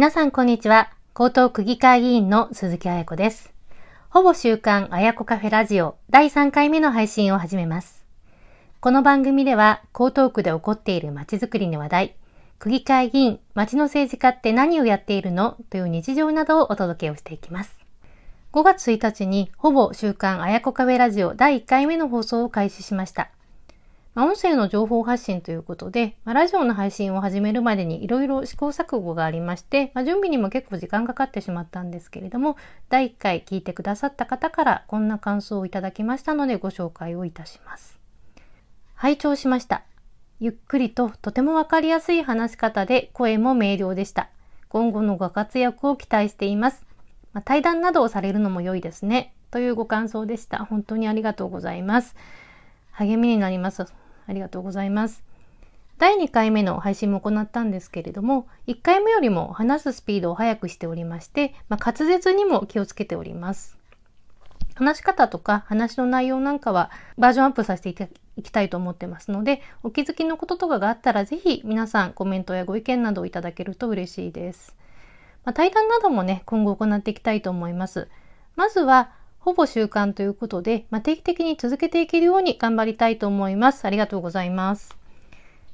皆さんこんにちは。江東区議会議員の鈴木彩子です。ほぼ週刊彩子カフェラジオ第3回目の配信を始めます。この番組では江東区で起こっている街づくりの話題、区議会議員、街の政治家って何をやっているの？という日常などをお届けをしていきます。5月1日にほぼ週刊彩子カフェラジオ第1回目の放送を開始しました。まあ、音声の情報発信ということで、まあ、ラジオの配信を始めるまでにいろいろ試行錯誤がありまして、まあ、準備にも結構時間かかってしまったんですけれども、第1回聞いてくださった方からこんな感想をいただきましたのでご紹介をいたします。拝聴しました。ゆっくりととてもわかりやすい話し方で声も明瞭でした。今後のご活躍を期待しています。まあ、対談などをされるのも良いですね。というご感想でした。本当にありがとうございます。励みになります。ありがとうございます。第2回目の配信も行ったんですけれども、1回目よりも話すスピードを速くしておりまして、まあ、滑舌にも気をつけております。話し方とか話の内容なんかはバージョンアップさせていきたいと思ってますので、お気づきのこととかがあったらぜひ皆さんコメントやご意見などをいただけると嬉しいです。まあ、対談などもね、今後行っていきたいと思います。まずはほぼ習慣ということで、まあ、定期的に続けていけるように頑張りたいと思います。ありがとうございます。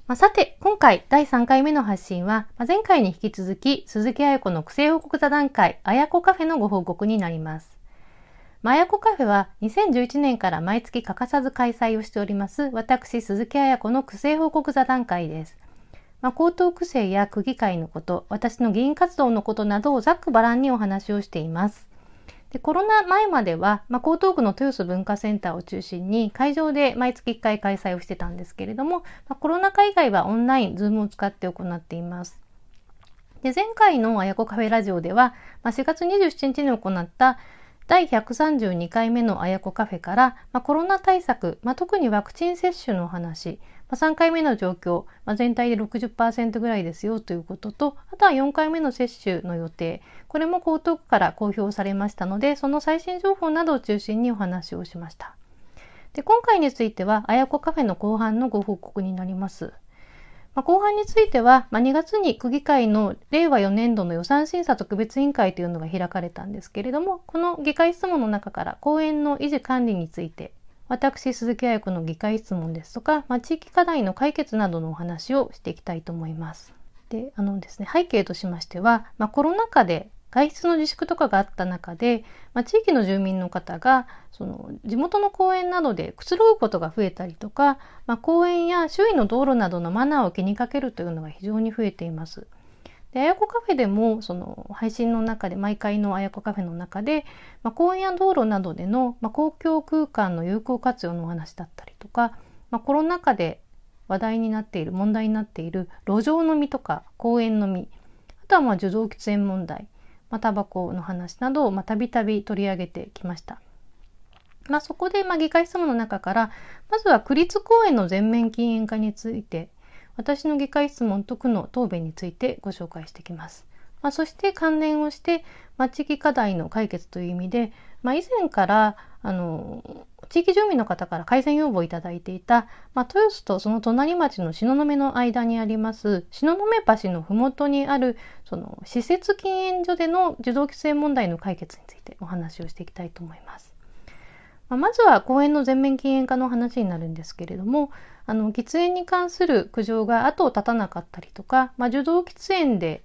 まあ、さて、今回第3回目の発信は、まあ、前回に引き続き、鈴木彩子の癖報告座談会、あやこカフェのご報告になります。まあやこカフェは2011年から毎月欠かさず開催をしております、私、鈴木彩子の癖報告座談会です。まあ、高等区政や区議会のこと、私の議員活動のことなどをざっくばらんにお話をしています。でコロナ前までは、まあ、江東区の豊洲文化センターを中心に会場で毎月1回開催をしてたんですけれども、まあ、コロナ禍以外はオンライン、ズームを使って行っています。で前回のあやこカフェラジオでは、まあ、4月27日に行った第132回目のあやこカフェから、まあ、コロナ対策、まあ、特にワクチン接種のお話、ま、3回目の状況、まあ、全体で60%ぐらいですよということと、あとは4回目の接種の予定、これも江東区から公表されましたので、その最新情報などを中心にお話をしました。で今回については、あやこカフェの後半のご報告になります。まあ、後半については、まあ、2月に区議会の令和4年度の予算審査特別委員会というのが開かれたんですけれども、この議会質問の中から公園の維持管理について私、鈴木彩子の議会質問ですとか、まあ、地域課題の解決などのお話をしていきたいと思います。で、あのですね、背景としましては、まあ、コロナ禍で外出の自粛とかがあった中で、まあ、地域の住民の方がその地元の公園などでくつろぐことが増えたりとか、まあ、公園や周囲の道路などのマナーを気にかけるというのが非常に増えています。で、あやこカフェでも、その配信の中で、毎回のあやこカフェの中で、まあ、公園や道路などでの、まあ、公共空間の有効活用のお話だったりとか、まあ、コロナ禍で話題になっている、問題になっている路上飲みとか公園飲み、あとはまあ受動喫煙問題、まあ、タバコの話などをたびたび取り上げてきました。まあ、そこでまあ議会質問の中から、まずは区立公園の全面禁煙化について私の議会質問と区の答弁についてご紹介していきます。まあ、そして関連をして、まあ、地域課題の解決という意味で、まあ、以前からあの地域住民の方から改善要望をいただいていた、まあ、豊洲とその隣町の東雲の間にあります東雲橋の麓にあるその施設禁煙所での受動規制問題の解決についてお話をしていきたいと思います。まあ、まずは公園の全面禁煙化の話になるんですけれどもあの喫煙に関する苦情が後を絶たなかったりとか、まあ、受動喫煙で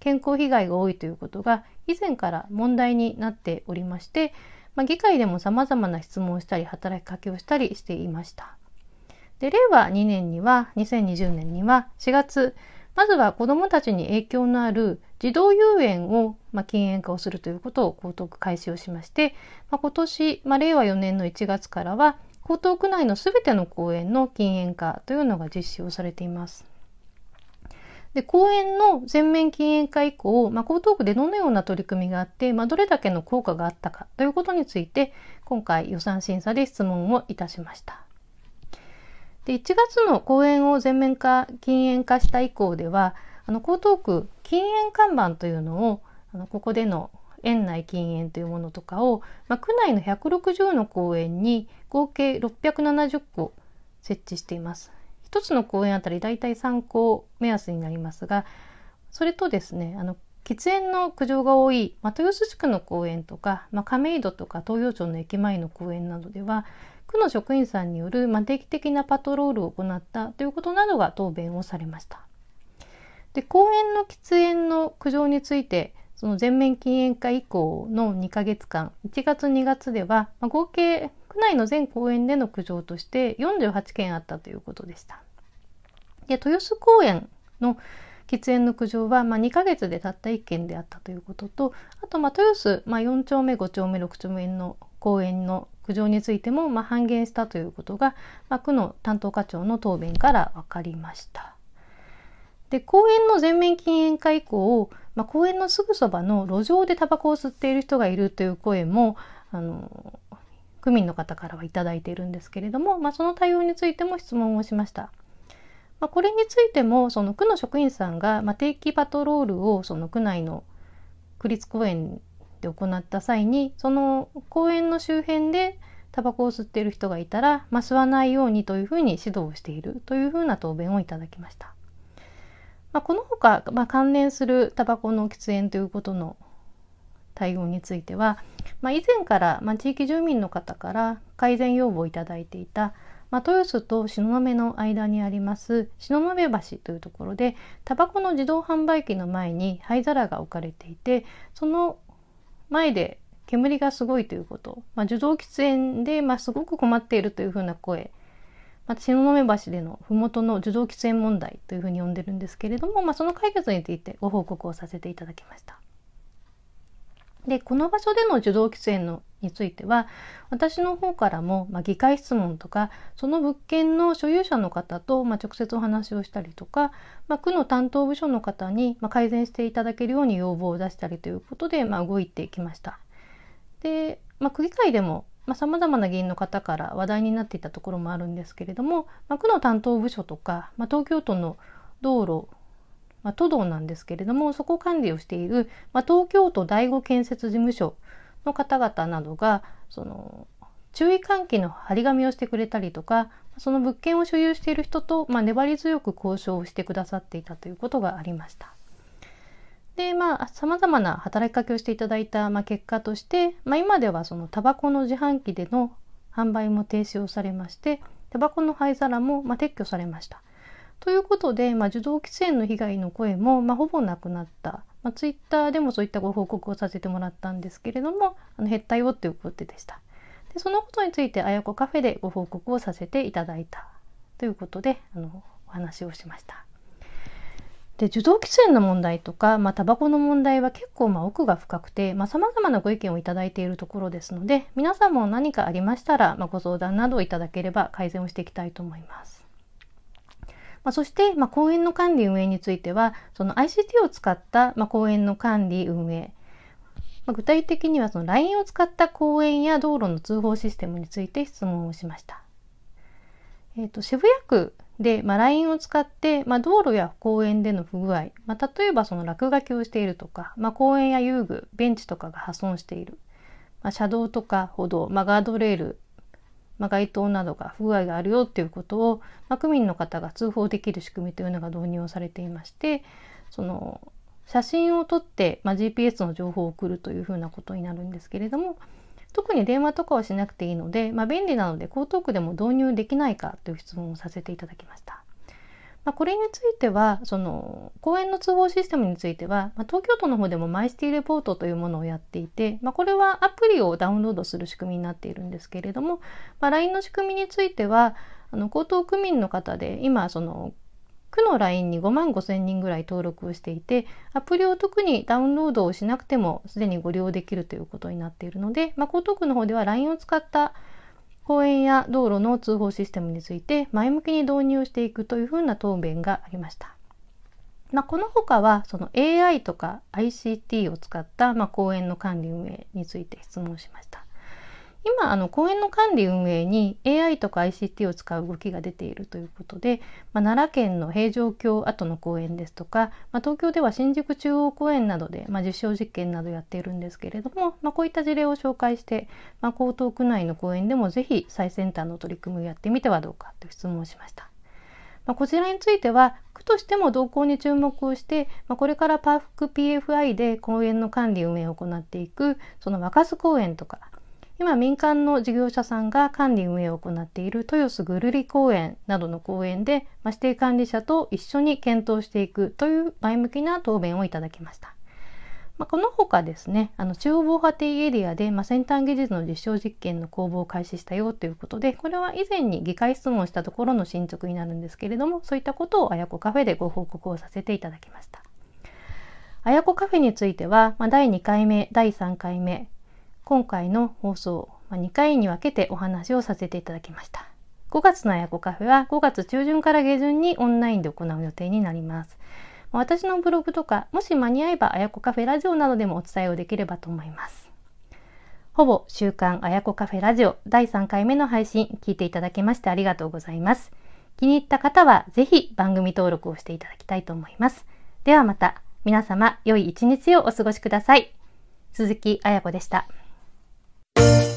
健康被害が多いということが以前から問題になっておりまして、まあ、議会でも様々な質問をしたり働きかけをしたりしていました。で令和2年には2020年には4月まずは子どもたちに影響のある児童遊園を、まあ、禁煙化をするということを江東区開始をしまして、まあ、今年、まあ、令和4年の1月からは江東区内のすべての公園の禁煙化というのが実施をされています。で公園の全面禁煙化以降、まあ、江東区でどのような取り組みがあって、まあ、どれだけの効果があったかということについて今回予算審査で質問をいたしました。で1月の公園を全面化禁煙化した以降ではあの江東区禁煙看板というのをあのここでの園内禁煙というものとかを、まあ、区内の160の公園に合計670個設置しています。1つの公園あたりだいたい3個目安になりますがそれとですねあの喫煙の苦情が多い、まあ、豊洲地区の公園とか、まあ、亀戸とか東洋町の駅前の公園などでは区の職員さんによる、まあ、定期的なパトロールを行ったということなどが答弁をされました。で公園の喫煙の苦情についてその全面禁煙化以降の2ヶ月間1月2月では、まあ、合計区内の全公園での苦情として48件あったということでした。で豊洲公園の喫煙の苦情は、まあ、2ヶ月でたった1件であったということとあと、まあ、豊洲、まあ、4丁目5丁目6丁目の公園の苦情についても、まあ、半減したということが、まあ、区の担当課長の答弁から分かりました。で公園の全面禁煙化以降、まあ、公園のすぐそばの路上でタバコを吸っている人がいるという声もあの区民の方からはいただいているんですけれども、まあ、その対応についても質問をしました。まあ、これについてもその区の職員さんが、まあ、定期パトロールをその区内の区立公園で行った際にその公園の周辺でタバコを吸っている人がいたら、まあ、吸わないようにというふうに指導をしているというふうな答弁をいただきました。まあ、このほか、まあ、関連するタバコの喫煙ということの対応については、まあ、以前から、まあ、地域住民の方から改善要望をいただいていた、まあ、豊洲と東雲の間にあります東雲橋というところでタバコの自動販売機の前に灰皿が置かれていてその前で煙がすごいということ、まあ、受動喫煙で、まあ、すごく困っているというふうな声まあ、東雲橋での麓の受動喫煙問題というふうに呼んでるんですけれども、まあ、その解決についてご報告をさせていただきました。で、この場所での受動喫煙のについては、私の方からも、まあ、議会質問とか、その物件の所有者の方と、まあ、直接お話をしたりとか、まあ、区の担当部署の方に、ま、改善していただけるように要望を出したりということで、ま、動いてきました。で、ま、区議会でも、さまざ、まな議員の方から話題になっていたところもあるんですけれども、ま、区の担当部署とか、ま、東京都の道路、まあ、都道なんですけれどもそこ管理をしている、まあ、東京都第五建設事務所の方々などがその注意喚起の張り紙をしてくれたりとかその物件を所有している人と、まあ、粘り強く交渉をしてくださっていたということがありました。で、まあ、様々な働きかけをしていただいた、まあ、結果として、まあ、今ではそのタバコの自販機での販売も停止をされまして、タバコの灰皿も、まあ、撤去されました。ということで、まあ、受動喫煙の被害の声も、まあ、ほぼなくなった。まあ、ツイッターでもそういったご報告をさせてもらったんですけれども、あの減ったよということでした。でそのことについて、あやこカフェでご報告をさせていただいたということで、あのお話をしました。で受動喫煙の問題とか、まあ、タバコの問題は結構まあ奥が深くてさまざ、まなご意見をいただいているところですので皆さんも何かありましたら、まあ、ご相談などをいただければ改善をしていきたいと思います。まあ、そして、まあ、公園の管理運営についてはその ICT を使った、まあ、公園の管理運営。まあ、具体的にはその LINE を使った公園や道路の通報システムについて質問をしました。えーと渋谷区で、まあ、LINE を使って、まあ、道路や公園での不具合、まあ、例えばその落書きをしているとか、まあ、公園や遊具、ベンチとかが破損している、まあ、車道とか歩道、まあ、ガードレール、まあ、街灯などが不具合があるよっていうことを、まあ、区民の方が通報できる仕組みというのが導入されていまして、その写真を撮って、まあ、GPS の情報を送るというふうなことになるんですけれども、特に電話とかはしなくていいので、まあ、便利なので江東区でも導入できないかという質問をさせていただきました。まあ、これについてはその公園の通報システムについては、まあ、東京都の方でもマイシティレポートというものをやっていて、まあ、これはアプリをダウンロードする仕組みになっているんですけれども、まあ、LINE の仕組みについてはあの江東区民の方で今その区の LINE に5万5千人ぐらい登録をしていて、アプリを特にダウンロードをしなくてもすでにご利用できるということになっているので、まあ、江東区の方では LINE を使った公園や道路の通報システムについて前向きに導入していくというふうな答弁がありました。まあ、この他はその AI とか ICT を使った、まあ、公園の管理運営について質問しました。今あの公園の管理運営に AI とか ICT を使う動きが出ているということで、まあ、奈良県の平城京跡の公園ですとか、まあ、東京では新宿中央公園などで、まあ、実証実験などやっているんですけれども、ま、こういった事例を紹介して、ま、江東区内の公園でもぜひ最先端の取り組みをやってみてはどうかという質問をしました。ま、こちらについては、区としても動向に注目をして、ま、これからパーク PFI で公園の管理運営を行っていく、その若洲公園とか、今民間の事業者さんが管理運営を行っている豊洲ぐるり公園などの公園で、まあ、指定管理者と一緒に検討していくという前向きな答弁をいただきました。まあ、この他ですね、あの中央防波堤エリアで、まあ、先端技術の実証実験の公募を開始したよということで、これは以前に議会質問したところの進捗になるんですけれども、そういったことをあやこカフェでご報告をさせていただきました。あやこカフェについては、まあ、第2回目、第3回目、今回の放送、ま、2回に分けてお話をさせていただきました。5月のあやこカフェは5月中旬から下旬にオンラインで行う予定になります。私のブログとか、もし間に合えば、あやこカフェラジオなどでもお伝えをできればと思います。ほぼ週刊あやこカフェラジオ第3回目の配信聞いていただきましてありがとうございます。気に入った方はぜひ番組登録をしていただきたいと思います。ではまた皆様良い一日をお過ごしください。鈴木あやこでした。Thank you